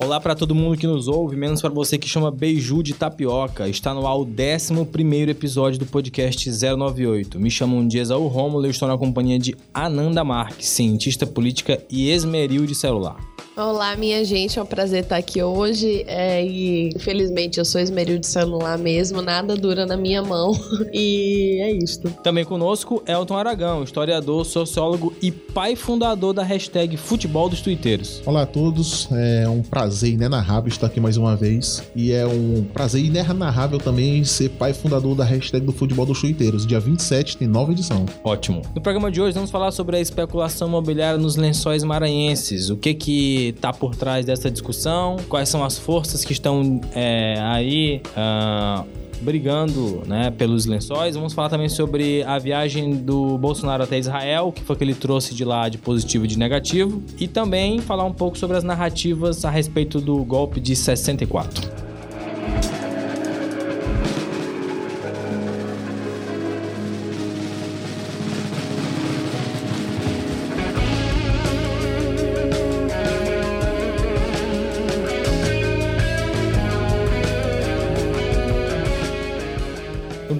Olá para todo mundo que nos ouve, menos para você que chama Beiju de Tapioca. Está no ar o 11 episódio do podcast 098. Me chamo Esaú Rômulo e estou na companhia de Ananda Marques, cientista política e esmeril de celular. Olá, minha gente, é um prazer estar aqui hoje. É, e infelizmente eu sou esmeril de celular mesmo, nada dura na minha mão. E é isto. Também conosco, Elton Aragão, historiador, sociólogo e pai fundador da hashtag Futebol dos Twitteiros. Olá a todos, é um prazer inenarrável estar aqui mais uma vez. E é um prazer inenarrável também ser pai fundador da hashtag do Futebol dos Twitteiros. Dia 27 tem nova edição. Ótimo. No programa de hoje vamos falar sobre a especulação imobiliária nos lençóis maranhenses. O que que está por trás dessa discussão, quais são as forças que estão é, aí uh, brigando né, pelos lençóis. Vamos falar também sobre a viagem do Bolsonaro até Israel, que foi que ele trouxe de lá de positivo e de negativo. E também falar um pouco sobre as narrativas a respeito do golpe de 64.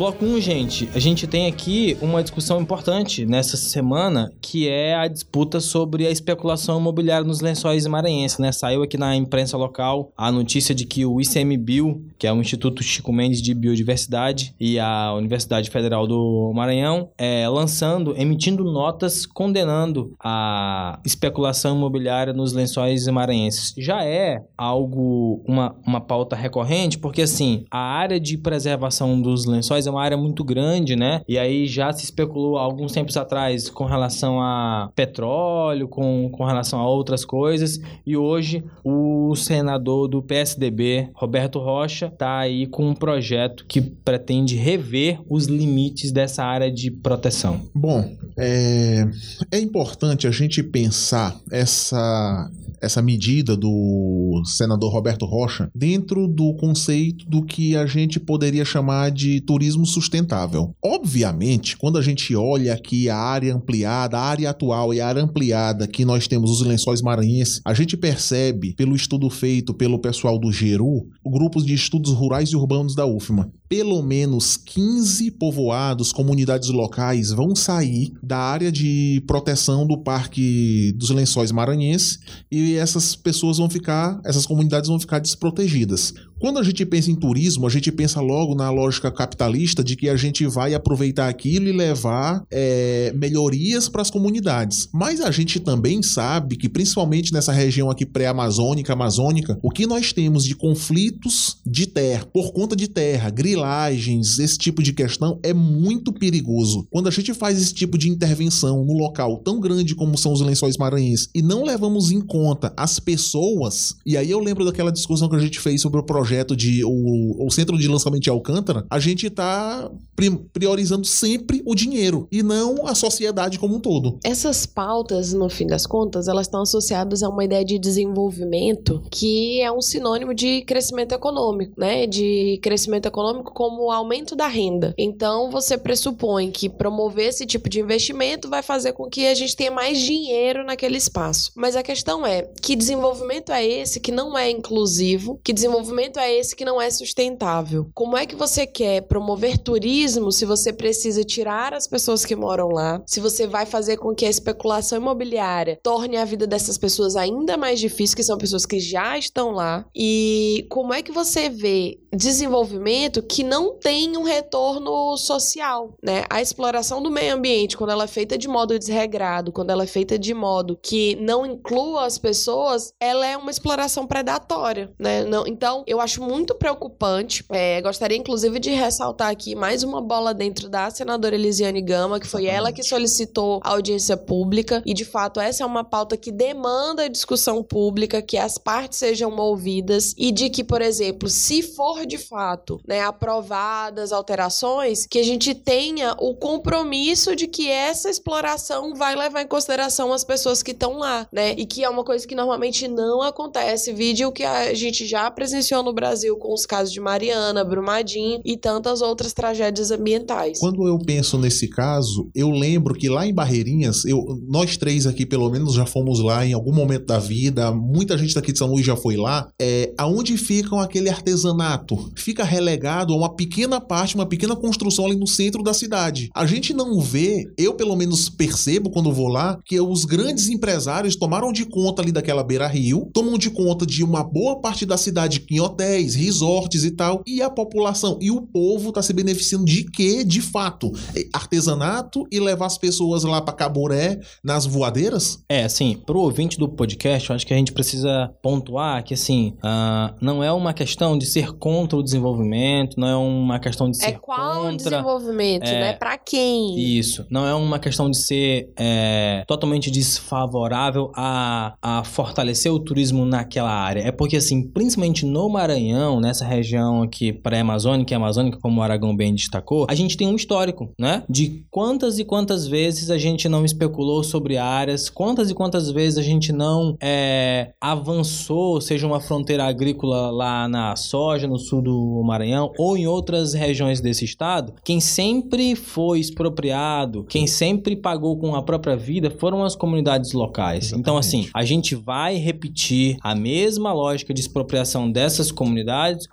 Bloco 1, gente, a gente tem aqui uma discussão importante nessa semana, que é a disputa sobre a especulação imobiliária nos lençóis maranhenses, né? Saiu aqui na imprensa local a notícia de que o ICMBio, que é o Instituto Chico Mendes de Biodiversidade e a Universidade Federal do Maranhão, é lançando, emitindo notas condenando a especulação imobiliária nos lençóis maranhenses. Já é algo, uma, uma pauta recorrente, porque assim, a área de preservação dos lençóis é uma área muito grande, né? E aí já se especulou alguns tempos atrás com relação a petróleo, com, com relação a outras coisas. E hoje o senador do PSDB, Roberto Rocha, está aí com um projeto que pretende rever os limites dessa área de proteção. Bom, é, é importante a gente pensar essa essa medida do senador Roberto Rocha dentro do conceito do que a gente poderia chamar de turismo sustentável. Obviamente, quando a gente olha aqui a área ampliada, a área atual e a área ampliada que nós temos os lençóis maranhenses, a gente percebe pelo estudo feito pelo pessoal do GERU, grupos de estudos rurais e urbanos da UFMA, pelo menos 15 povoados, comunidades locais vão sair da área de proteção do Parque dos Lençóis Maranhenses e essas pessoas vão ficar, essas comunidades vão ficar desprotegidas. Quando a gente pensa em turismo, a gente pensa logo na lógica capitalista de que a gente vai aproveitar aquilo e levar é, melhorias para as comunidades. Mas a gente também sabe que, principalmente nessa região aqui pré-amazônica, amazônica, o que nós temos de conflitos de terra, por conta de terra, grilagens, esse tipo de questão é muito perigoso. Quando a gente faz esse tipo de intervenção no local tão grande como são os lençóis maranhenses e não levamos em conta as pessoas, e aí eu lembro daquela discussão que a gente fez sobre o projeto projeto de o, o centro de lançamento de Alcântara, a gente está priorizando sempre o dinheiro e não a sociedade como um todo. Essas pautas, no fim das contas, elas estão associadas a uma ideia de desenvolvimento que é um sinônimo de crescimento econômico, né? De crescimento econômico como aumento da renda. Então, você pressupõe que promover esse tipo de investimento vai fazer com que a gente tenha mais dinheiro naquele espaço. Mas a questão é, que desenvolvimento é esse que não é inclusivo? Que desenvolvimento é esse que não é sustentável. Como é que você quer promover turismo se você precisa tirar as pessoas que moram lá? Se você vai fazer com que a especulação imobiliária torne a vida dessas pessoas ainda mais difícil, que são pessoas que já estão lá? E como é que você vê desenvolvimento que não tem um retorno social, né? A exploração do meio ambiente, quando ela é feita de modo desregrado, quando ela é feita de modo que não inclua as pessoas, ela é uma exploração predatória, né? Não, então, eu acho muito preocupante. É, gostaria, inclusive, de ressaltar aqui mais uma bola dentro da senadora Elisiane Gama, que foi ela que solicitou a audiência pública, e de fato essa é uma pauta que demanda discussão pública, que as partes sejam ouvidas e de que, por exemplo, se for de fato né, aprovadas alterações, que a gente tenha o compromisso de que essa exploração vai levar em consideração as pessoas que estão lá, né? E que é uma coisa que normalmente não acontece. Vídeo que a gente já presenciou no Brasil com os casos de Mariana, Brumadinho e tantas outras tragédias ambientais. Quando eu penso nesse caso, eu lembro que lá em Barreirinhas, eu, nós três aqui pelo menos já fomos lá em algum momento da vida, muita gente daqui de São Luís já foi lá. É, aonde ficam aquele artesanato? Fica relegado a uma pequena parte, uma pequena construção ali no centro da cidade. A gente não vê, eu pelo menos percebo quando vou lá, que os grandes empresários tomaram de conta ali daquela beira-rio, tomam de conta de uma boa parte da cidade em hotéis, resorts e tal, e a população e o povo tá se beneficiando de quê? De fato, é, artesanato e levar as pessoas lá para Caboré nas voadeiras? É, assim, pro ouvinte do podcast, eu acho que a gente precisa pontuar que, assim, uh, não é uma questão de ser contra o desenvolvimento, não é uma questão de é ser É qual contra... desenvolvimento, é, né? Pra quem? Isso. Não é uma questão de ser é, totalmente desfavorável a, a fortalecer o turismo naquela área. É porque, assim, principalmente no Maranhão, nessa região aqui pré-amazônica e amazônica, como o Aragão bem destacou, a gente tem um histórico, né? De quantas e quantas vezes a gente não especulou sobre áreas, quantas e quantas vezes a gente não é, avançou, seja uma fronteira agrícola lá na soja, no sul do Maranhão, ou em outras regiões desse estado, quem sempre foi expropriado, quem sempre pagou com a própria vida foram as comunidades locais. Exatamente. Então, assim, a gente vai repetir a mesma lógica de expropriação dessas comunidades,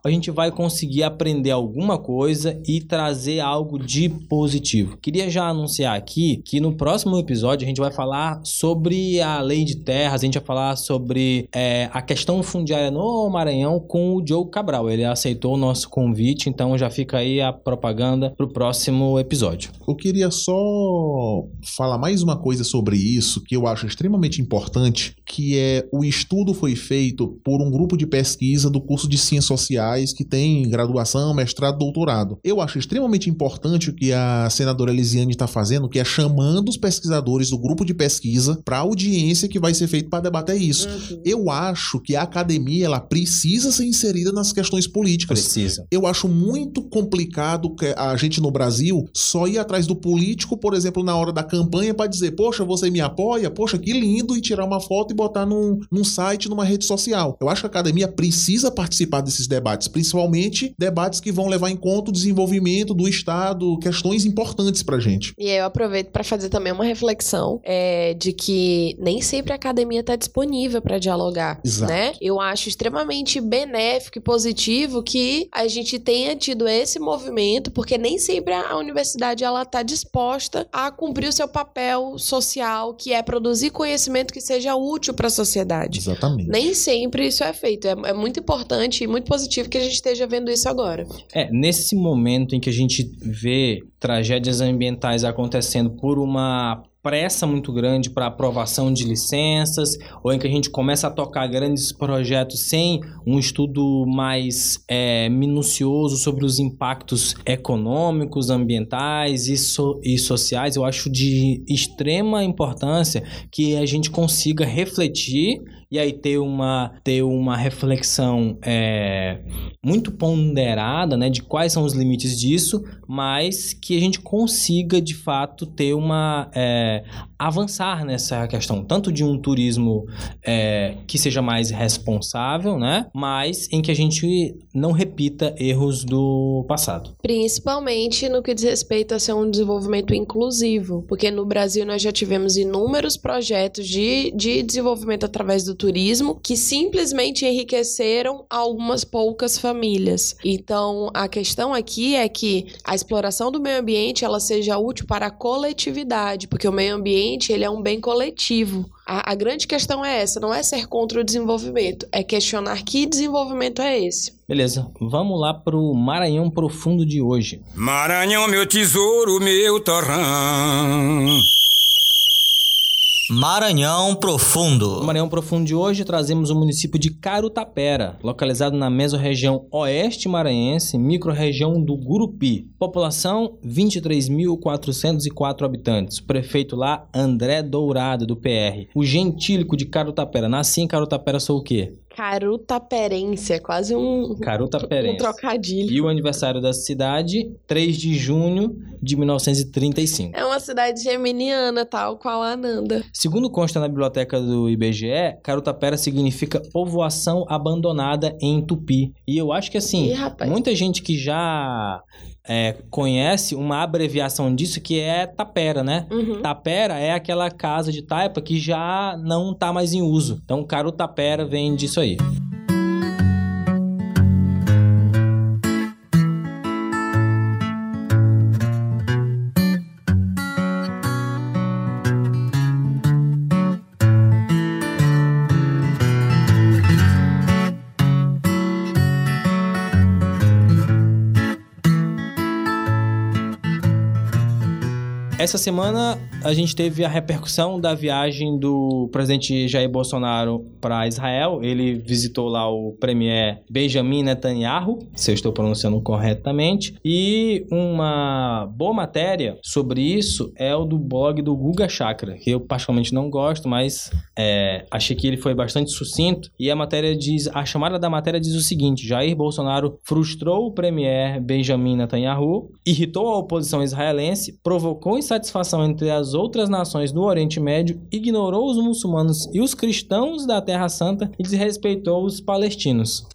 a gente vai conseguir aprender alguma coisa e trazer algo de positivo. Queria já anunciar aqui que no próximo episódio a gente vai falar sobre a lei de terras, a gente vai falar sobre é, a questão fundiária no Maranhão com o Joe Cabral. Ele aceitou o nosso convite, então já fica aí a propaganda pro próximo episódio. Eu queria só falar mais uma coisa sobre isso que eu acho extremamente importante, que é o estudo foi feito por um grupo de pesquisa do curso de Ciências Sociais que tem graduação, mestrado, doutorado. Eu acho extremamente importante o que a senadora Elisiane está fazendo, que é chamando os pesquisadores do grupo de pesquisa para a audiência que vai ser feita para debater isso. Uhum. Eu acho que a academia ela precisa ser inserida nas questões políticas. Precisa. Eu acho muito complicado que a gente no Brasil só ir atrás do político, por exemplo, na hora da campanha para dizer, poxa, você me apoia, poxa, que lindo, e tirar uma foto e botar num, num site, numa rede social. Eu acho que a academia precisa participar desses debates, principalmente debates que vão levar em conta o desenvolvimento do Estado, questões importantes pra gente. E aí eu aproveito para fazer também uma reflexão é, de que nem sempre a academia está disponível para dialogar, Exato. né? Eu acho extremamente benéfico e positivo que a gente tenha tido esse movimento, porque nem sempre a universidade ela está disposta a cumprir o seu papel social, que é produzir conhecimento que seja útil para a sociedade. Exatamente. Nem sempre isso é feito. É, é muito importante e muito positivo que a gente esteja vendo isso agora. É, nesse momento em que a gente vê tragédias ambientais acontecendo por uma pressa muito grande para aprovação de licenças, ou em que a gente começa a tocar grandes projetos sem um estudo mais é, minucioso sobre os impactos econômicos, ambientais e, so e sociais, eu acho de extrema importância que a gente consiga refletir e aí ter uma, ter uma reflexão é, muito ponderada né, de quais são os limites disso, mas que a gente consiga de fato ter uma. É, avançar nessa questão, tanto de um turismo é, que seja mais responsável, né? Mas em que a gente não repita erros do passado. Principalmente no que diz respeito a ser um desenvolvimento inclusivo, porque no Brasil nós já tivemos inúmeros projetos de, de desenvolvimento através do turismo que simplesmente enriqueceram algumas poucas famílias. Então, a questão aqui é que a exploração do meio ambiente ela seja útil para a coletividade, porque o meio ambiente ele é um bem coletivo. A, a, grande questão é essa, não é ser contra o desenvolvimento, é questionar que desenvolvimento é esse. Beleza, vamos lá pro Maranhão Profundo de hoje. Maranhão, meu tesouro, meu torrão. Maranhão Profundo. No Maranhão Profundo de hoje trazemos o município de Carutapera, localizado na mesorregião oeste maranhense, microrregião do Gurupi. População 23.404 habitantes. Prefeito lá André Dourado do PR. O gentílico de Carutapera. Nasci em Carutapera, sou o quê? Carutaperense, é quase um, Caruta um trocadilho. E o aniversário da cidade, 3 de junho de 1935. É uma cidade geminiana, tal qual a Ananda. Segundo consta na biblioteca do IBGE, Carutapera significa povoação abandonada em Tupi. E eu acho que assim, Ih, muita gente que já é, conhece uma abreviação disso que é Tapera, né? Uhum. Tapera é aquela casa de taipa que já não tá mais em uso. Então, Carutapera vem disso aí. Essa semana a gente teve a repercussão da viagem do presidente Jair Bolsonaro para Israel. Ele visitou lá o premier Benjamin Netanyahu, se eu estou pronunciando corretamente. E uma boa matéria sobre isso é o do blog do Guga Chakra, que eu particularmente não gosto, mas é, achei que ele foi bastante sucinto. E a matéria diz, a chamada da matéria diz o seguinte: Jair Bolsonaro frustrou o premier Benjamin Netanyahu, irritou a oposição israelense, provocou insatisfação entre as outras nações do Oriente Médio, ignorou os muçulmanos e os cristãos da Terra Santa e desrespeitou os palestinos.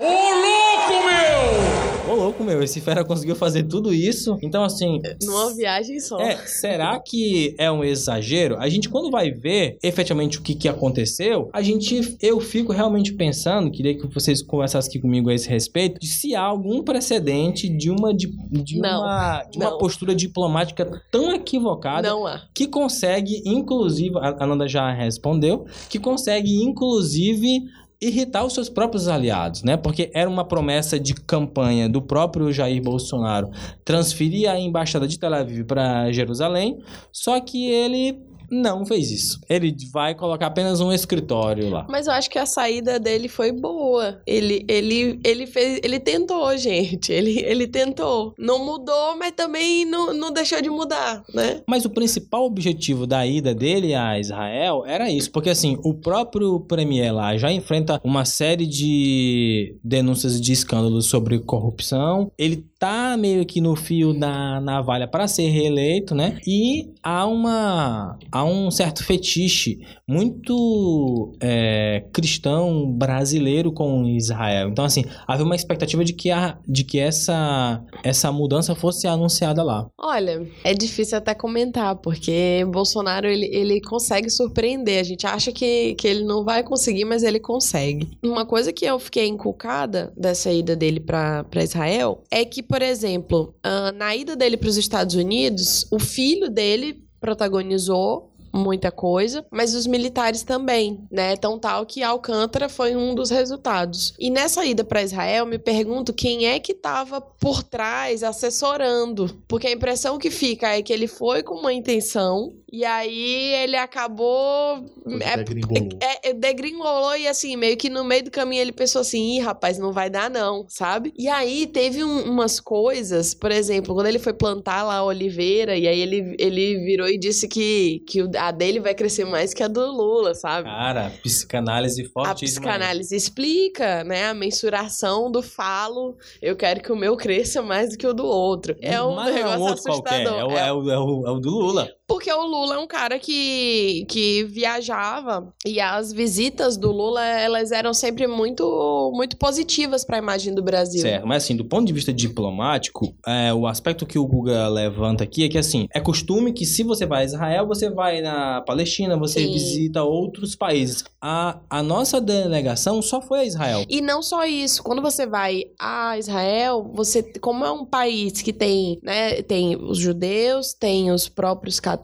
Ô louco, meu, esse fera conseguiu fazer tudo isso. Então, assim, Numa viagem só. é, será que é um exagero? A gente, quando vai ver efetivamente o que, que aconteceu, a gente, eu fico realmente pensando, queria que vocês conversassem aqui comigo a esse respeito, de se há algum precedente de uma, de, de Não, uma, de uma não. postura diplomática tão equivocada Não há. que consegue, inclusive, a Ananda já respondeu, que consegue, inclusive, irritar os seus próprios aliados, né? Porque era uma promessa de campanha do próprio Jair Bolsonaro transferir a embaixada de Tel Aviv para Jerusalém, só que ele não fez isso. Ele vai colocar apenas um escritório lá. Mas eu acho que a saída dele foi boa. Ele, ele, ele fez, ele tentou, gente. Ele, ele tentou. Não mudou, mas também não, não deixou de mudar, né? Mas o principal objetivo da ida dele a Israel era isso, porque assim, o próprio premier lá já enfrenta uma série de denúncias de escândalos sobre corrupção. Ele tá meio que no fio da navalha para ser reeleito, né? E há uma há um certo fetiche muito é, cristão brasileiro com Israel. Então assim, havia uma expectativa de que a, de que essa essa mudança fosse anunciada lá. Olha, é difícil até comentar, porque Bolsonaro, ele, ele consegue surpreender. A gente acha que, que ele não vai conseguir, mas ele consegue. Uma coisa que eu fiquei inculcada dessa ida dele pra Israel é que, por exemplo, ah, na ida dele para os Estados Unidos, o filho dele protagonizou muita coisa, mas os militares também, né? Tão tal que Alcântara foi um dos resultados. E nessa ida para Israel, me pergunto quem é que estava por trás assessorando, porque a impressão que fica é que ele foi com uma intenção e aí ele acabou é, Degringolou. é, é, degringolou e assim, meio que no meio do caminho ele pensou assim, ih, rapaz, não vai dar não, sabe? E aí teve um- umas coisas, por exemplo, quando ele foi plantar lá a oliveira, e aí ele, ele virou e disse que, que a dele vai crescer mais que a do Lula, sabe? Cara, psicanálise A fortíssima. psicanálise explica, né, a mensuração do falo. Eu quero que o meu cresça mais do que o do outro. É um Mas negócio é um outro qualquer, assustador. é o, É é o- é o- é o do Lula. Porque o Lula é um cara que, que viajava e as visitas do Lula, elas eram sempre muito, muito positivas para a imagem do Brasil. Certo, mas assim, do ponto de vista diplomático, é, o aspecto que o Guga levanta aqui é que assim, é costume que se você vai a Israel, você vai na Palestina, você Sim. visita outros países. A, a nossa delegação só foi a Israel. E não só isso, quando você vai a Israel, você, como é um país que tem, né, tem os judeus, tem os próprios católicos,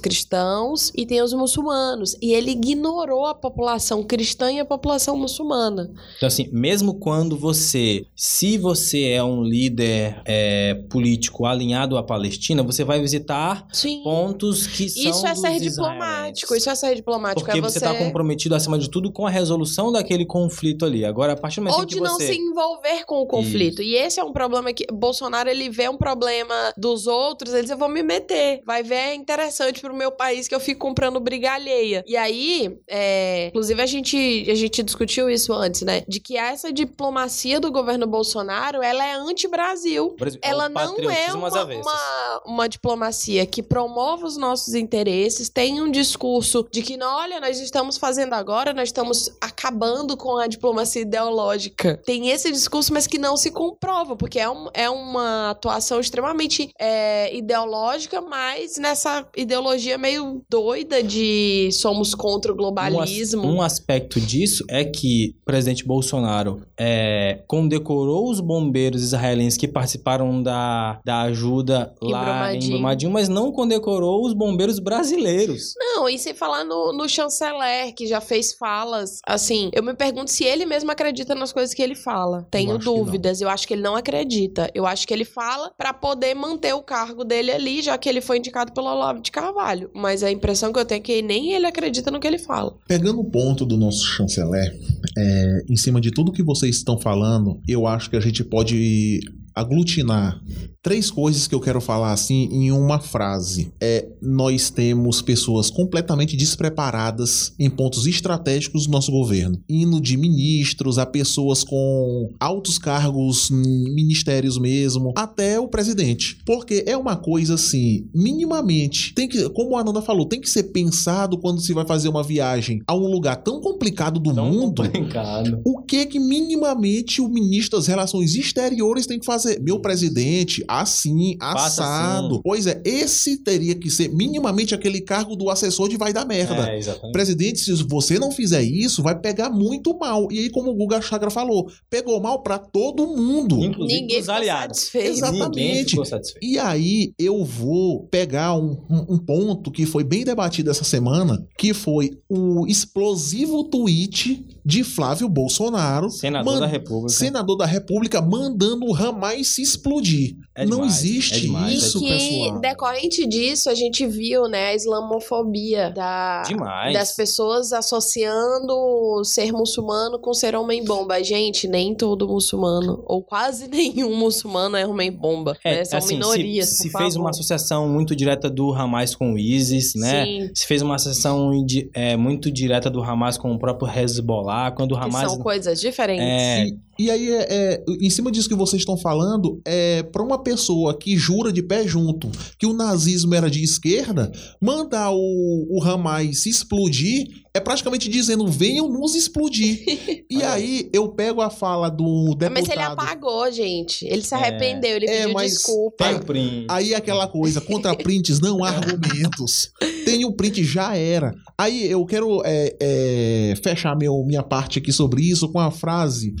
cristãos e tem os muçulmanos. E ele ignorou a população cristã e a população muçulmana. Então assim, mesmo quando você, se você é um líder é, político alinhado à Palestina, você vai visitar Sim. pontos que são Isso é ser diplomático, isso é ser diplomático. Porque é você você está comprometido, acima de tudo, com a resolução daquele conflito ali. Agora, a partir do momento Ou em que de não você... se envolver com o conflito. E esse é um problema que Bolsonaro ele vê um problema dos outros, ele diz eu vou me meter. Vai ver a interessante pro meu país que eu fico comprando briga alheia. E aí, é, inclusive a gente, a gente discutiu isso antes, né? De que essa diplomacia do governo Bolsonaro, ela é anti-Brasil. Brasil, é Ela o não é uma, uma, uma diplomacia que promove os nossos interesses, tem um discurso de que, olha, nós estamos fazendo agora, nós estamos acabando com a diplomacia ideológica. Tem esse discurso, mas que não se comprova, porque é, um- é uma atuação extremamente é, ideológica, mas nessa ideologia meio doida de somos contra o Um as- globalismo. Um, aspecto disso é que o presidente Bolsonaro é, condecorou os bombeiros israelenses que participaram da, da ajuda Em lá Brumadinho. em Brumadinho, mas não condecorou os bombeiros brasileiros. Não, e sem falar no, no chanceler, que já fez falas. Assim, eu me pergunto se ele mesmo acredita nas coisas que ele fala. Tenho não. dúvidas. Eu acho que ele não acredita. Eu acho que ele fala pra poder manter o cargo dele ali, já que ele foi indicado pelo Olavo de Carvalho. Mas a impressão que eu tenho é que nem ele acredita no que ele fala. Pegando o ponto do nosso chanceler, é, em cima de tudo que vocês estão falando, eu acho que a gente pode aglutinar três coisas que eu quero falar assim em uma frase. É, nós temos pessoas completamente despreparadas em pontos estratégicos do nosso governo, indo de ministros a pessoas com altos cargos ministérios mesmo, até o presidente. Porque é uma coisa assim, minimamente, tem que, como a Ananda falou, tem que ser pensado quando se vai fazer uma viagem a um lugar tão complicado do Tão mundo. complicado. O que que minimamente o ministro das Relações Exteriores tem que fazer? Meu presidente, assim, Faça assado. assim. Pois é, esse teria que ser minimamente aquele cargo do assessor de vai dar merda. É, exatamente. Presidente, se você não fizer isso, vai pegar muito mal. E aí, como o Guga Chagra falou, pegou mal pra todo mundo. Inclusive Ninguém ficou aliados. satisfeito. Exatamente. Ninguém ficou satisfeito. E aí eu vou pegar um, um- um ponto que foi bem debatido essa semana, que foi o explosivo tweet de Flávio Bolsonaro, Senador man- da República. senador da República, mandando o Ramais se explodir. É Não demais, existe é demais, isso, que, pessoal. decorrente disso, a gente viu, né, a islamofobia da, Demais. das pessoas associando ser muçulmano com ser homem-bomba. Gente, nem todo muçulmano, ou quase nenhum muçulmano é homem-bomba. É, né? São assim, minorias, se, se fez favor. uma associação muito direta do Hamas com o ISIS, né? Sim, Se fez uma associação é, muito direta do Hamas com o próprio Hezbollah, quando o que Hamas... são coisas diferentes. É, E, aí, é, é, em cima disso que vocês estão falando, é para uma pessoa que jura de pé junto que o nazismo era de esquerda, mandar o, o Ramais se explodir é praticamente dizendo: venham nos explodir. e aí eu pego a fala do deputado. Mas ele apagou, gente. Ele se É. arrependeu, ele É, pediu mas- desculpa. tem print. Aí aquela coisa, contra prints não há argumentos. Tem o print, já era. Aí eu quero é, é, fechar meu, minha parte aqui sobre isso com a frase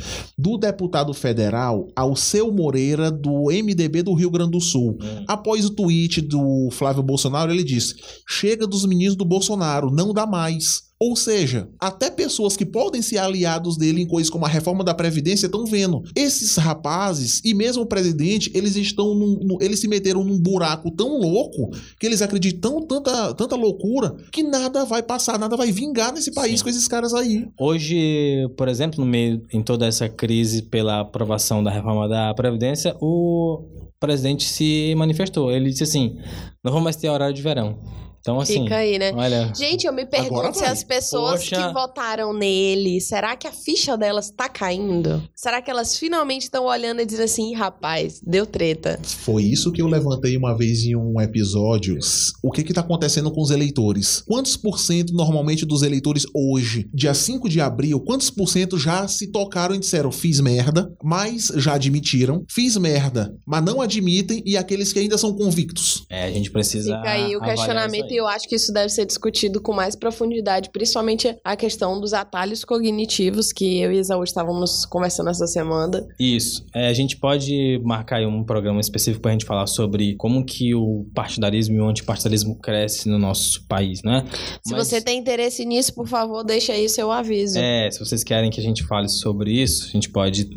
do deputado federal Alceu Moreira, do MDB do Rio Grande do Sul. Hum. Após o tweet do Flávio Bolsonaro, ele disse: chega dos meninos do Bolsonaro, não dá mais. Ou seja, até pessoas que podem ser aliados dele em coisas como a reforma da Previdência estão vendo. Esses rapazes, e mesmo o presidente, eles estão num, num- eles se meteram num buraco tão louco que eles acreditam tanta, tanta loucura que nada vai passar, nada vai vingar nesse país Sim. com esses caras aí. Hoje, por exemplo, no meio em toda essa crise pela aprovação da reforma da Previdência, o presidente se manifestou. Ele disse assim: não vamos mais ter horário de verão. Então, assim, Fica aí, né? olha. Gente, eu me pergunto se as pessoas Poxa. que votaram nele, será que a ficha delas tá caindo? Será que elas finalmente estão olhando e dizendo assim, "Ih, rapaz, deu treta? Foi isso que eu levantei uma vez em um episódio. O que que tá acontecendo com os eleitores? Quantos por cento normalmente dos eleitores hoje, dia 5 de abril, quantos por cento já se tocaram e disseram fiz merda, mas já admitiram, fiz merda, mas não admitem e aqueles que ainda são convictos? É, a gente precisa. Fica aí o questionamento e eu acho que isso deve ser discutido com mais profundidade, principalmente a questão dos atalhos cognitivos que eu e Isaú estávamos conversando essa semana. Isso. É, a gente pode marcar aí um programa específico pra gente falar sobre como que o partidarismo e o antipartidarismo cresce no nosso país, né? Se Mas- você tem interesse nisso, por favor, deixa aí seu aviso. É, se vocês querem que a gente fale sobre isso, a gente pode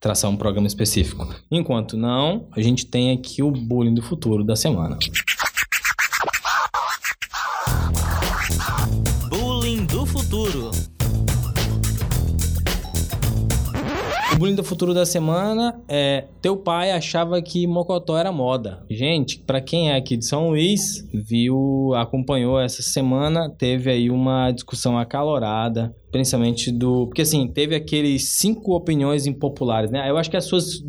traçar um programa específico. Enquanto não, a gente tem aqui o bullying do futuro da semana. Bullying do futuro. Da semana é teu pai achava que Mocotó era moda. Gente, pra quem é aqui de São Luís, viu, acompanhou essa semana, teve aí uma discussão acalorada principalmente do. Porque assim, teve aqueles cinco opiniões impopulares, né? Eu acho que as suas.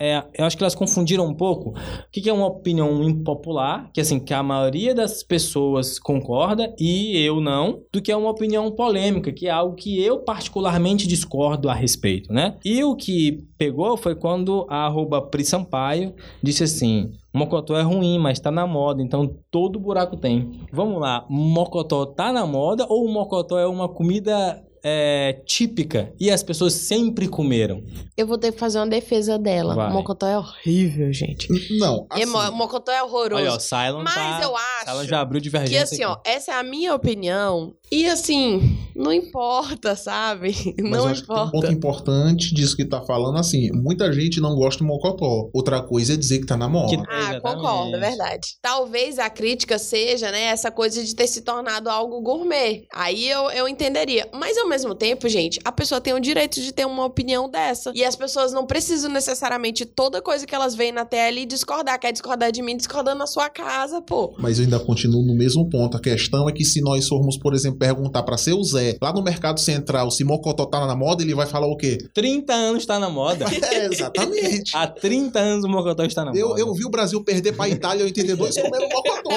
é, eu acho que elas confundiram um pouco. O que, que é uma opinião impopular, que assim, que a maioria das pessoas concorda e eu não, do que é uma opinião polêmica, que é algo que eu particularmente discordo a respeito, né? E o que pegou foi quando a arroba Pri Sampaio disse assim. Mocotó é ruim, mas tá na moda, então todo buraco tem. Vamos lá, Mocotó tá na moda ou o Mocotó é uma comida é, típica e as pessoas sempre comeram? Eu vou ter que fazer uma defesa dela. Vai. Mocotó é horrível, gente. Não, assim, Mo- Mocotó é horroroso. Olha, ó, Cylon Mas tá... eu acho já abriu que divergência assim, aqui. ó, essa é a minha opinião. E assim, não importa, sabe? Mas não acho que tem um importa. ponto importante disso que tá falando, assim, muita gente não gosta de mocotó. Outra coisa é dizer que tá na moda. Que- Ah, Exatamente. concordo, é verdade. Talvez a crítica seja, né, essa coisa de ter se tornado algo gourmet. Aí eu, eu entenderia. Mas ao mesmo tempo, gente, a pessoa tem o direito de ter uma opinião dessa. E as pessoas não precisam necessariamente toda coisa que elas veem na tela e discordar. Quer discordar de mim, discordando na sua casa, pô. Mas eu ainda continuo no mesmo ponto. A questão é que se nós formos, por exemplo, perguntar pra seu Zé, lá no Mercado Central, se mocotó tá na moda, ele vai falar o quê? 30 anos tá na moda. É, exatamente. Há 30 anos o Mocotó está na Eu, moda. eu vi o Brasil perder pra Itália em 82 comendo mocotó, pô.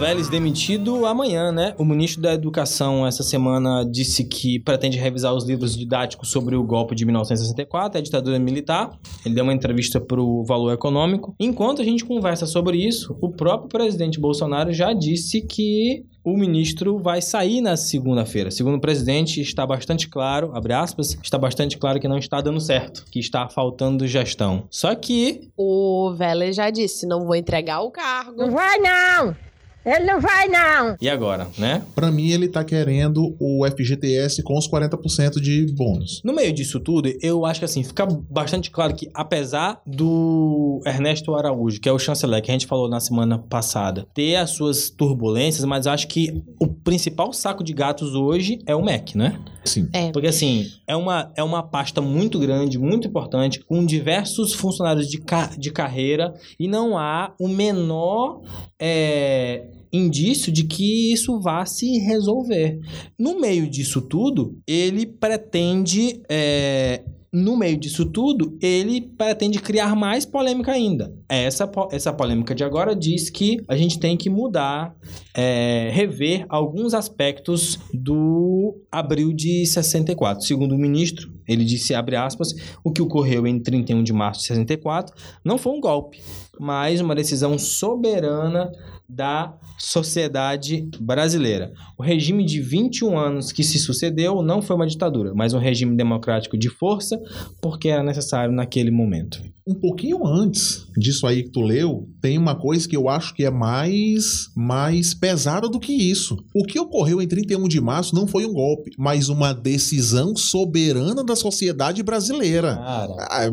Vélez demitido amanhã, né? O ministro da Educação essa semana disse que pretende revisar os livros didáticos sobre o golpe de 1964, a ditadura militar. Ele deu uma entrevista para o Valor Econômico. Enquanto a gente conversa sobre isso, o próprio presidente Bolsonaro já disse que o ministro vai sair na segunda-feira. Segundo o presidente, está bastante claro, abre aspas, está bastante claro que não está dando certo, que está faltando gestão. Só que O Vélez já disse, não vou entregar o cargo. Não vai não! Ele não vai não! e agora, né? Pra mim, ele tá querendo o FGTS com os 40% de bônus. No meio disso tudo, eu acho que assim, fica bastante claro que, apesar do Ernesto Araújo, que é o chanceler que a gente falou na semana passada, ter as suas turbulências, mas eu acho que o principal saco de gatos hoje é o MEC, né? Sim. É. Porque assim, é uma, é uma pasta muito grande, muito importante, com diversos funcionários de, ca de carreira e não há o menor é, indício de que isso vá se resolver. No meio disso tudo, ele pretende. é, no meio disso tudo, ele pretende criar mais polêmica ainda. Essa, essa polêmica de agora diz que a gente tem que mudar, é, rever alguns aspectos do abril de 64. Segundo o ministro, ele disse, abre aspas, o que ocorreu em 31 de março de 64 não foi um golpe, mas uma decisão soberana da sociedade brasileira. O regime de 21 anos que se sucedeu não foi uma ditadura, mas um regime democrático de força, porque era necessário naquele momento. Um pouquinho antes disso aí que tu leu, tem uma coisa que eu acho que é mais, mais pesada do que isso. O que ocorreu em 31 de março não foi um golpe, mas uma decisão soberana da sociedade brasileira. Cara.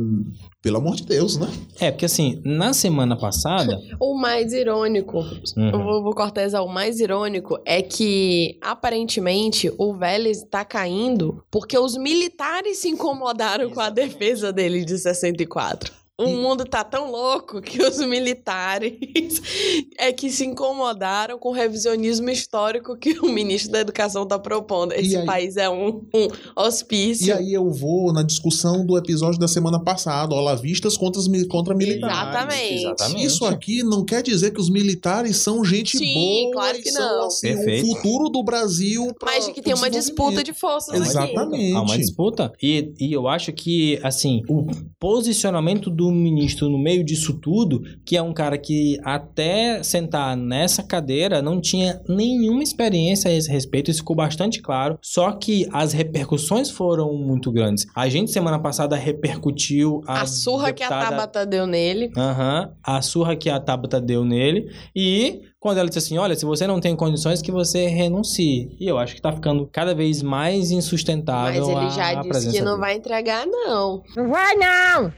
Pelo amor de Deus, né? É, porque assim, na semana passada. O mais irônico, Uhum. eu vou, vou cortesar, o mais irônico é que, aparentemente, o Vélez tá caindo porque os militares se incomodaram com a defesa dele de 64. O mundo tá tão louco que os militares é que se incomodaram com o revisionismo histórico que o ministro da Educação tá propondo. Esse aí- país é um, um hospício. E aí eu vou na discussão do episódio da semana passada, olavistas contra, contra militares. Exatamente. Exatamente. Isso aqui não quer dizer que os militares são gente Sim, boa claro e que são não. assim, Perfeito. o futuro do Brasil pra, Mas de que tem uma disputa de forças aqui. Exatamente. Há uma disputa. E, e eu acho que, assim, o posicionamento do do ministro no meio disso tudo, que é um cara que até sentar nessa cadeira não tinha nenhuma experiência a esse respeito, isso ficou bastante claro. Só que as repercussões foram muito grandes. A gente semana passada repercutiu a, A surra que a deputada- Tabata deu nele. Aham, a surra que a Tabata deu nele. E quando ela disse assim: Olha, se você não tem condições, que você renuncie. E eu acho que tá ficando cada vez mais insustentável. Mas ele a- já a disse presença que não dele. vai entregar, não. Não vai não!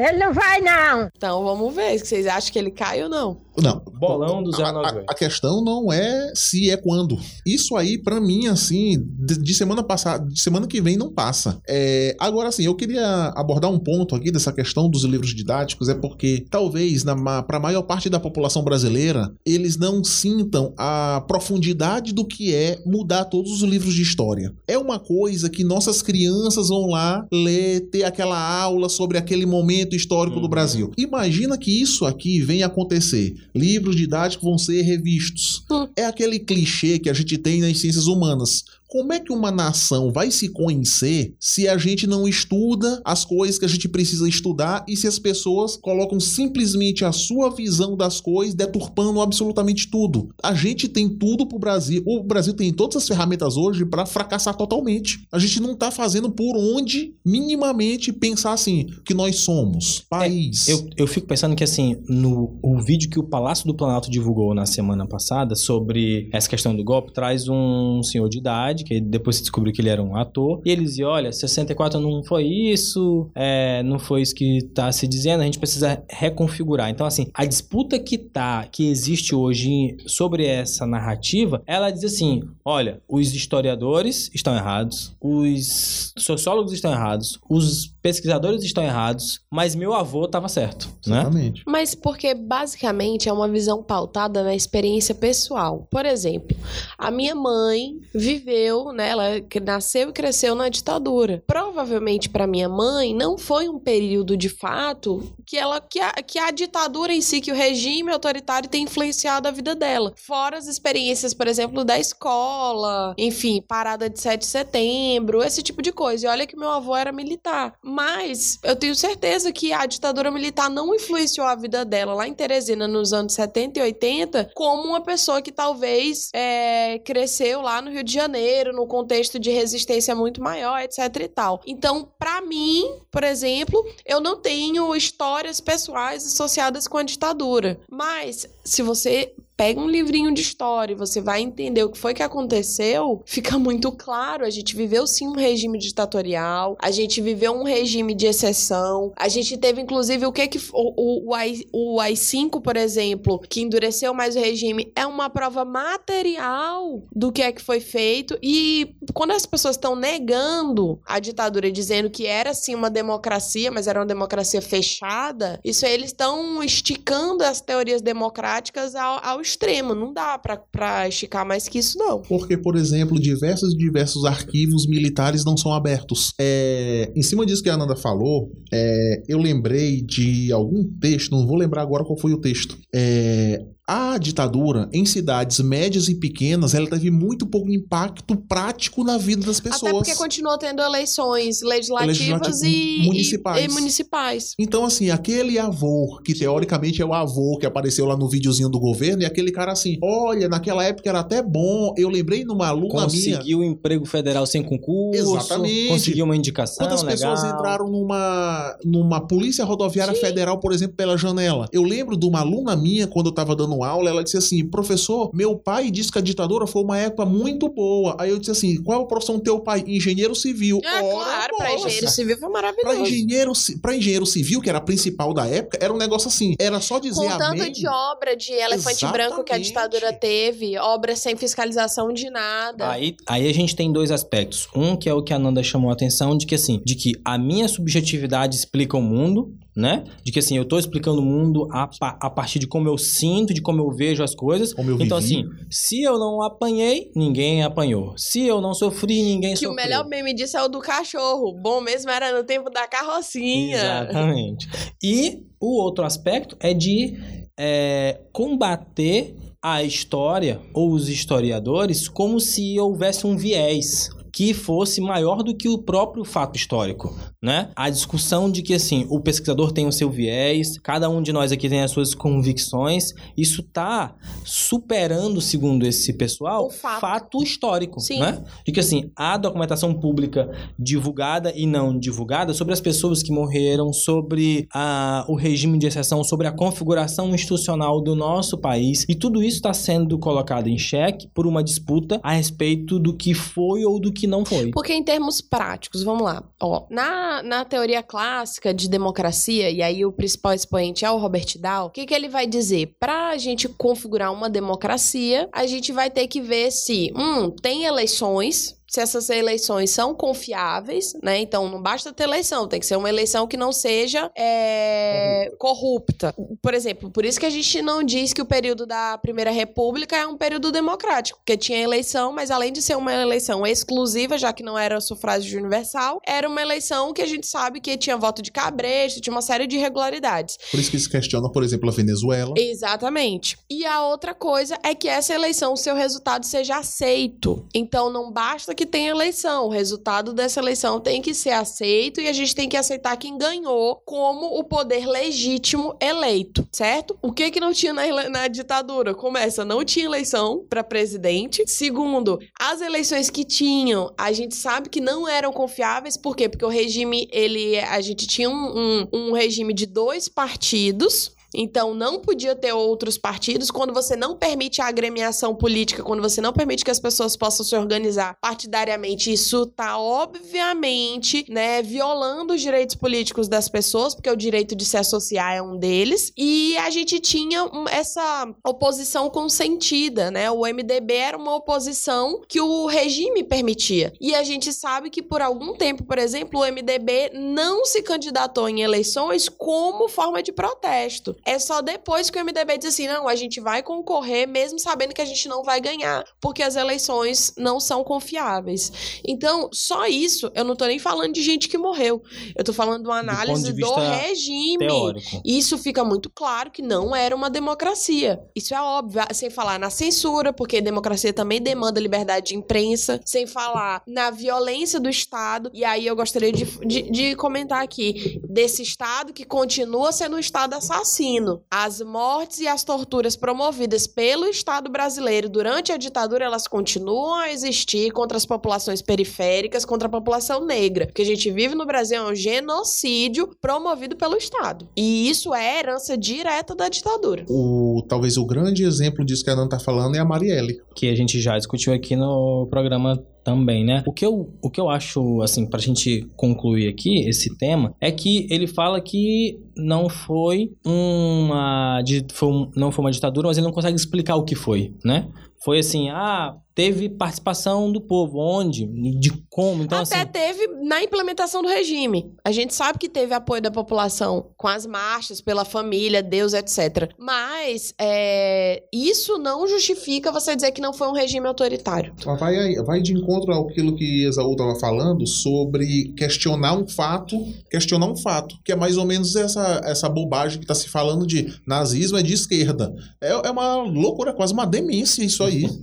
Ele não vai não! Então vamos ver. Vocês acham que ele cai ou não? Não. Bolão do A, a- 098. a questão não é se é quando. Isso aí, pra mim, assim, de, de semana passada, de semana que vem não passa. É, agora, assim, eu queria abordar um ponto aqui dessa questão dos livros didáticos, é porque talvez, na, ma- pra maior parte da população brasileira, eles não sintam a profundidade do que é mudar todos os livros de história. É uma coisa que nossas crianças vão lá ler, ter aquela aula sobre aquele momento histórico do Uhum. Brasil. Imagina que isso aqui venha acontecer. Livros didáticos vão ser revistos. Hum. É aquele clichê que a gente tem nas ciências humanas. Como é que uma nação vai se conhecer se a gente não estuda as coisas que a gente precisa estudar e se as pessoas colocam simplesmente a sua visão das coisas deturpando absolutamente tudo? A gente tem tudo pro Brasil. O Brasil tem todas as ferramentas hoje para fracassar totalmente. A gente não tá fazendo por onde minimamente pensar assim que nós somos país. Eu, eu fico pensando que, assim, no o vídeo que o Palácio do Planalto divulgou na semana passada sobre essa questão do golpe, traz um senhor de idade, que depois se descobriu que ele era um ator, e ele dizia, olha, 64 não foi isso, é, não foi isso que tá se dizendo, a gente precisa reconfigurar. Então, assim, a disputa que tá, que existe hoje sobre essa narrativa, ela diz assim, olha, os historiadores estão errados, os sociólogos estão errados, os pesquisadores estão errados, mas meu avô estava certo, né? Exatamente. Mas porque basicamente é uma visão pautada na experiência pessoal. Por exemplo, a minha mãe viveu, né, ela nasceu e cresceu na ditadura. Provavelmente para minha mãe não foi um período de fato que ela que a, que a ditadura em si, que o regime autoritário tem influenciado a vida dela. Fora as experiências, por exemplo, da escola, enfim, parada de 7 de setembro, esse tipo de coisa. E olha que meu avô era militar. Mas eu tenho certeza que a ditadura militar não influenciou a vida dela lá em Teresina nos anos 70 e 80 como uma pessoa que talvez é, cresceu lá no Rio de Janeiro, no contexto de resistência muito maior, etc e tal. Então, pra mim, por exemplo, eu não tenho histórias pessoais associadas com a ditadura. Mas, se você pega um livrinho de história e você vai entender o que foi que aconteceu, fica muito claro. A gente viveu sim um regime ditatorial, a gente viveu um regime de exceção, a gente teve inclusive o que que o, o, o, o AI-5, por exemplo, que endureceu mais o regime, é uma prova material do que é que foi feito. E quando as pessoas estão negando a ditadura e dizendo que era sim uma democracia, mas era uma democracia fechada, isso aí eles estão esticando as teorias democráticas ao, ao extremo. Não dá pra esticar mais que isso, não. Porque, por exemplo, diversos e diversos arquivos militares não são abertos. É, em cima disso que a Ananda falou, é, eu lembrei de algum texto, não vou lembrar agora qual foi o texto. É, a ditadura em cidades médias e pequenas, ela teve muito pouco impacto prático na vida das pessoas. Até porque continuou tendo eleições legislativas Legislativo- e, municipais. e- e municipais. Então, assim, aquele avô, que teoricamente é o avô que apareceu lá no videozinho do governo, e aquele cara assim: olha, naquela época era até bom, eu lembrei numa aluna minha. Conseguiu um emprego federal sem concurso, Exatamente. conseguiu uma indicação Quantas legal. pessoas entraram numa, numa Polícia Rodoviária Federal, por exemplo, pela janela? Eu lembro de uma aluna minha, quando eu tava dando aula, ela disse assim: professor, meu pai disse que a ditadura foi uma época muito boa. Aí eu disse assim: qual é a profissão do teu pai? Engenheiro civil. É Ora, claro, pra moça. engenheiro civil foi Pra maravilhoso. engenheiro, ci- pra engenheiro civil, que era a principal da época, era um negócio assim: era só dizer Com tanto amém. de obra de elefante branco que a Exatamente. ditadura teve, obra sem fiscalização de nada. Aí, aí a gente tem dois aspectos. Um que é o que a Nanda chamou a atenção, de que assim, de que a minha subjetividade explica o mundo, né? De que assim, eu tô explicando o mundo a, a partir de como eu sinto, de como eu vejo as coisas. Como eu então vivi. assim, se eu não apanhei, ninguém apanhou. Se eu não sofri, ninguém que sofreu. o melhor meme disso é o do cachorro. Bom mesmo era no tempo da carrocinha. Exatamente. E o outro aspecto é de é, combater a história ou os historiadores como se houvesse um viés. Que fosse maior do que o próprio fato histórico, né? A discussão de que, assim, o pesquisador tem o seu viés, cada um de nós aqui tem as suas convicções, isso tá superando, segundo esse pessoal, O fato. histórico, Sim. né? De que, assim, a documentação pública divulgada e não divulgada sobre as pessoas que morreram, sobre a, o regime de exceção, sobre a configuração institucional do nosso país, e tudo isso está sendo colocado em xeque por uma disputa a respeito do que foi ou do que não foi. Porque em termos práticos, vamos lá. Ó, na, na teoria clássica de democracia, e aí o principal expoente é o Robert Dow, o que, que ele vai dizer? Para a gente configurar uma democracia, a gente vai ter que ver se, um, tem eleições, se essas eleições são confiáveis, né? Então não basta ter eleição, tem que ser uma eleição que não seja é, corrupta. Por exemplo, por isso que a gente não diz que o período da Primeira República é um período democrático, porque tinha eleição, mas além de ser uma eleição exclusiva, já que não era sufrágio universal, era uma eleição que a gente sabe que tinha voto de cabresto, tinha uma série de irregularidades. Por isso que se questiona, por exemplo, a Venezuela. Exatamente. E a outra coisa é que essa eleição, o seu resultado seja aceito. Então não basta que tenha eleição, o resultado dessa eleição tem que ser aceito e a gente tem que aceitar quem ganhou como o poder legítimo eleito, certo? O que que não tinha na, na ditadura? Começa, não tinha eleição para presidente. Segundo, as eleições que tinham, a gente sabe que não eram confiáveis, por quê? Porque o regime, ele, a gente tinha um, um- um regime de dois partidos, então, não podia ter outros partidos. Quando você não permite a agremiação política, quando você não permite que as pessoas possam se organizar partidariamente, isso tá obviamente, né, violando os direitos políticos das pessoas, porque o direito de se associar é um deles. E a gente tinha essa oposição consentida, né? O MDB era uma oposição que o regime permitia. E a gente sabe que por algum tempo, por exemplo, o MDB não se candidatou em eleições como forma de protesto. É só depois que o MDB diz assim: não, a gente vai concorrer mesmo sabendo que a gente não vai ganhar, porque as eleições não são confiáveis. Então, só isso, eu não tô nem falando de gente que morreu. Eu tô falando de uma análise do, vista regime. Teórico. Isso fica muito claro que não era uma democracia. Isso é óbvio. Sem falar na censura, porque democracia também demanda liberdade de imprensa. Sem falar na violência do Estado. E aí eu gostaria de, de, de comentar aqui desse Estado que continua sendo um Estado assassino. As mortes e as torturas promovidas pelo Estado brasileiro durante a ditadura, elas continuam a existir contra as populações periféricas, contra a população negra. O que a gente vive no Brasil é um genocídio promovido pelo Estado. E isso é herança direta da ditadura. O, talvez o grande exemplo disso que a Ana tá falando é a Marielle. que a gente já discutiu aqui no programa também, né? O que eu, o que eu acho, assim, pra gente concluir aqui esse tema, é que ele fala que não foi uma, foi não foi uma ditadura, mas ele não consegue explicar o que foi, né? Foi assim, ah, teve participação do povo, onde, de como, então Até assim... teve na implementação do regime. A gente sabe que teve apoio da população com as marchas, pela família, Deus, etc. Mas é, isso não justifica você dizer que não foi um regime autoritário. Ela Vai, vai de encontro àquilo que Esaú estava falando sobre questionar um fato, questionar um fato, que é mais ou menos essa, essa bobagem que está se falando de nazismo é de esquerda. É, é uma loucura, quase uma demência isso aí.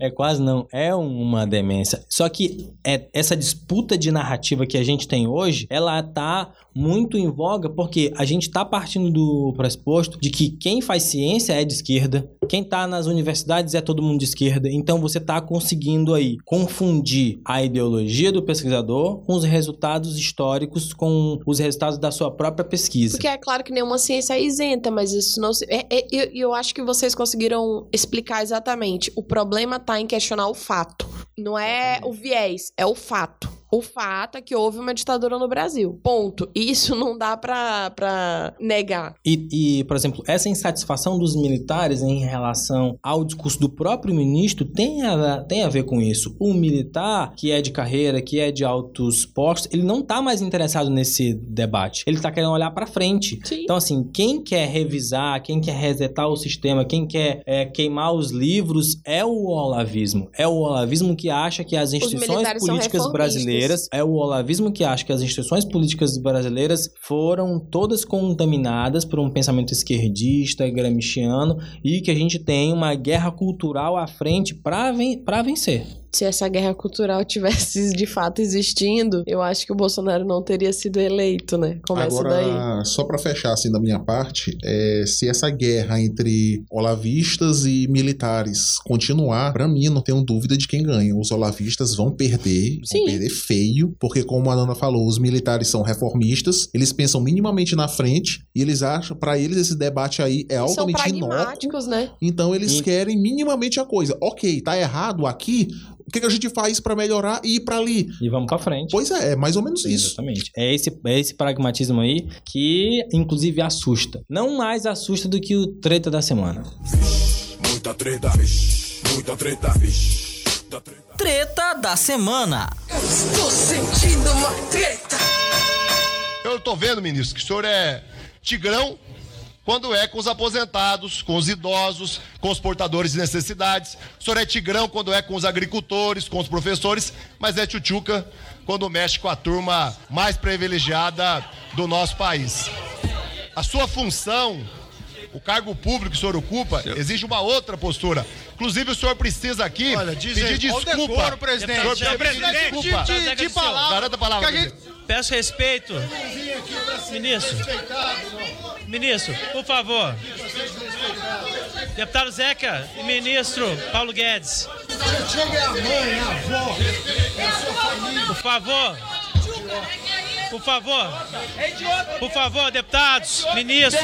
É quase não, é uma demência. Só que é, essa disputa de narrativa que a gente tem hoje, ela tá muito em voga porque a gente tá partindo do pressuposto de que quem faz ciência é de esquerda, quem tá nas universidades é todo mundo de esquerda, então você tá conseguindo aí confundir a ideologia do pesquisador com os resultados históricos, com os resultados da sua própria pesquisa. Porque é claro que nenhuma ciência é isenta, mas isso não se. é- é- eu, eu acho que vocês conseguiram explicar exatamente. O problema tá em questionar o fato. Não é o viés, é o fato. O fato é que houve uma ditadura no Brasil. Ponto. Isso não dá pra, pra negar. E, e, por exemplo, essa insatisfação dos militares em relação ao discurso do próprio ministro tem a, tem a ver com isso. O militar, que é de carreira, que é de altos postos, ele não tá mais interessado nesse debate. Ele tá querendo olhar pra frente. Sim. Então, assim, quem quer revisar, quem quer resetar o sistema, quem quer é, queimar os livros é o olavismo. É o olavismo que acha que as instituições políticas reformistas. Brasileiras é o olavismo que acha que as instituições políticas brasileiras foram todas contaminadas por um pensamento esquerdista, gramsciano e que a gente tem uma guerra cultural à frente para ven vencer. Se essa guerra cultural tivesse de fato existindo, eu acho que o Bolsonaro não teria sido eleito, né? Começa Agora, daí. só pra fechar assim da minha parte, é, se essa guerra entre olavistas e militares continuar, pra mim eu não tenho dúvida de quem ganha. Os olavistas vão perder, Sim. vão perder feio, porque como a Nana falou, os militares são reformistas, eles pensam minimamente na frente e eles acham, pra eles esse debate aí é Eles são altamente inócuo. pragmáticos, né? Então eles E- querem minimamente a coisa. Ok, tá errado aqui. O que, que a gente faz pra melhorar e ir pra ali? E vamos pra frente. Pois é, é mais ou menos isso. Exatamente. É esse, é esse pragmatismo aí que, inclusive, assusta. Não mais assusta do que o treta da semana. Muita treta, vixe, muita treta, vixe. muita treta. Treta da semana. Eu tô vendo, ministro, que o senhor é tigrão quando é com os aposentados, com os idosos, com os portadores de necessidades. O senhor é tigrão quando é com os agricultores, com os professores, mas é tchutchuca quando mexe com a turma mais privilegiada do nosso país. A sua função, o cargo público que o senhor ocupa, exige uma outra postura. Inclusive, o senhor precisa aqui pedir desculpa. decoro, presidente. O senhor precisa pedir Presidente, desculpa. de- de- de palavra. Garanta a palavra. A gente-. Peço respeito. Ministro. Ministro, por favor. Deputado Zeca e ministro Paulo Guedes. Por favor. Por favor. Por favor, deputados, ministro.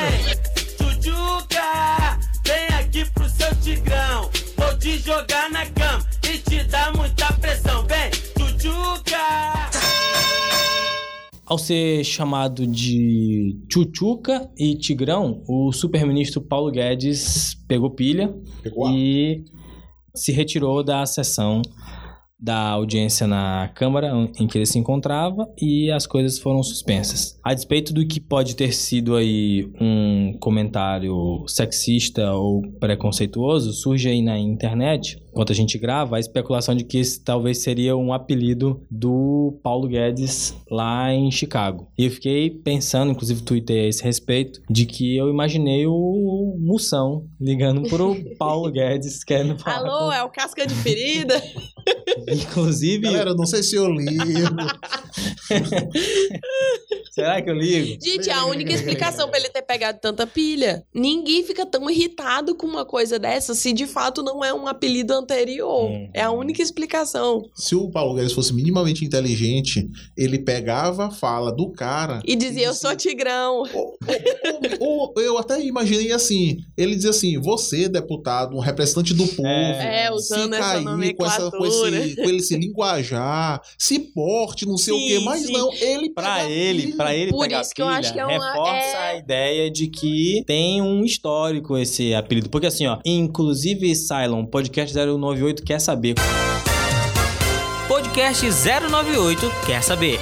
Tchutchuca, vem aqui pro seu tigrão. Vou te jogar na cama e te dar muita pressão. Vem, tchutchuca. Ao ser chamado de Chuchuca e Tigrão, o super-ministro Paulo Guedes pegou pilha Pegou e se retirou da sessão da audiência na Câmara em que ele se encontrava e as coisas foram suspensas. A despeito do que pode ter sido aí um comentário sexista ou preconceituoso, surge aí na internet, enquanto a gente grava, a especulação de que esse talvez seria um apelido do Paulo Guedes lá em Chicago. E eu fiquei pensando, inclusive tuitei a esse respeito, de que eu imaginei o Moção ligando pro Paulo Guedes querendo falar Alô, com- é o casca de ferida? Inclusive, Galera, eu não sei se eu ligo. será que eu ligo? Gente, a única explicação pra ele ter pegado tanta pilha. Ninguém fica tão irritado com uma coisa dessa se de fato não é um apelido anterior. Hum. É a única explicação. Se o Paulo Guedes fosse minimamente inteligente, ele pegava a fala do cara. E dizia, eu sou tigrão. Ou, ou- ou eu até imaginei assim: ele dizia assim, você, deputado, um representante do povo, É, usando se essa cair com, essa, com, esse, com esse linguajar, se porte, não sei o Sim, quê, mas sim. não, ele Pra ele, pilha. pra ele Por pegar isso que eu pilha, acho que é uma- reforça é- a ideia de que tem um histórico esse apelido. Porque assim, ó, inclusive Cylon, podcast 098 quer saber Podcast 098 quer saber.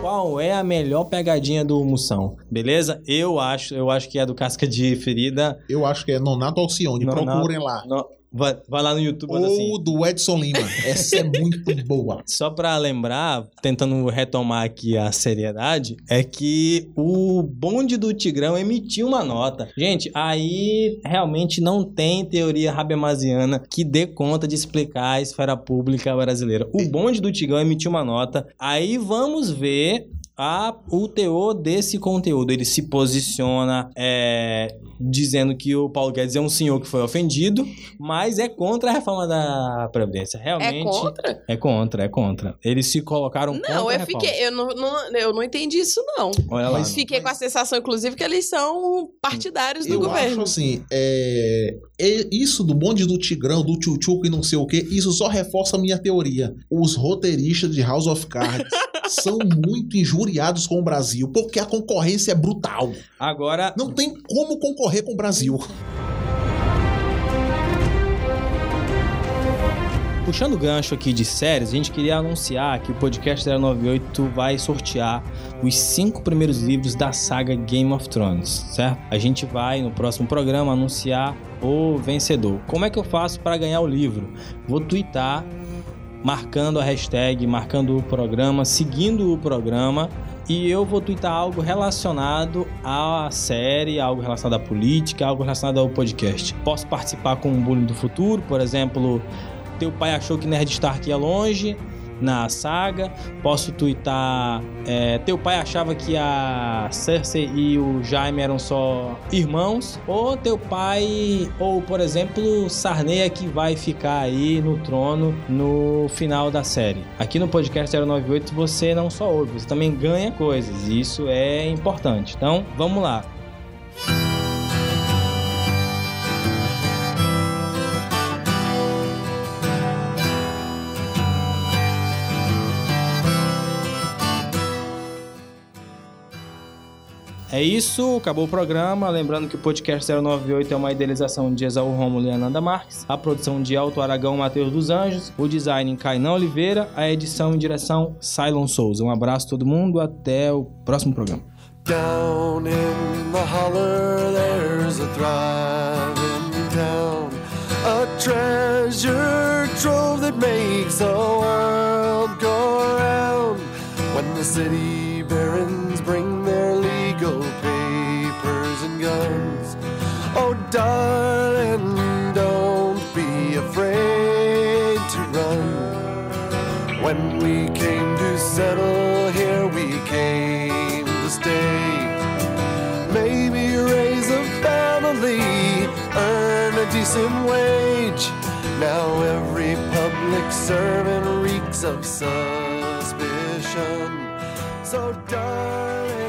qual é a melhor pegadinha do Moção. Beleza? Eu acho, eu acho que é a do Casca de Ferida. Eu acho que é Nonato Alcione, Nonato- procurem lá. No- vai, vai lá no YouTube, bota Ou assim. do Edson Lima. Essa é muito boa. Só pra lembrar, tentando retomar aqui a seriedade, é que o bonde do Tigrão emitiu uma nota. Gente, aí realmente não tem teoria rabemasiana que dê conta de explicar a esfera pública brasileira. O bonde do Tigrão emitiu uma nota. Aí vamos ver a, o teor desse conteúdo. Ele se posiciona é, dizendo que o Paulo Guedes é um senhor que foi ofendido, mas é contra a reforma da Previdência. Realmente. É contra? É contra, é contra. Eles se colocaram contra Não, a eu fiquei. Eu não, não- eu não entendi isso, não. Olha lá. Mas fiquei com a sensação, inclusive, que eles são partidários do Eu governo. acho assim, é, é- isso do bonde do Tigrão, do Tchutchuco e não sei o que, isso só reforça a minha teoria. Os roteiristas de House of Cards são muito injuriados com o Brasil, porque a concorrência é brutal. Agora. Não tem como concorrer com o Brasil. Puxando o gancho aqui de séries, a gente queria anunciar que o podcast 098 vai sortear os cinco primeiros livros da saga Game of Thrones, certo? A gente vai no próximo programa anunciar o vencedor. Como é que eu faço para ganhar o livro? Vou twittar marcando a hashtag, marcando o programa, seguindo o programa. E eu vou twittar algo relacionado à série, algo relacionado à política, algo relacionado ao podcast. Posso participar com o Bullying do Futuro, por exemplo, teu pai achou que Nerd Stark ia longe na saga. Posso twittar. é, teu pai achava que a Cersei e o Jaime eram só irmãos. Ou teu pai, ou por exemplo, Sarneia que vai ficar aí no trono no final da série. Aqui no podcast 098 você não só ouve, você também ganha coisas. E isso é importante. Então, vamos lá. É isso, acabou o programa. Lembrando que o podcast 098 é uma idealização de Exaú Romulo e Ananda Marques, a produção de Alto Aragão Matheus dos Anjos, o design Cainão Oliveira, a edição e direção Cylon Souza. Um abraço a todo mundo, até o próximo programa. Down in the holler, there's a thriving town. A treasure trove that makes the world go round. When the city darling, don't be afraid to run. When we came to settle here, we came to stay. Maybe raise a family, earn a decent wage. Now every public servant reeks of suspicion. So, darling,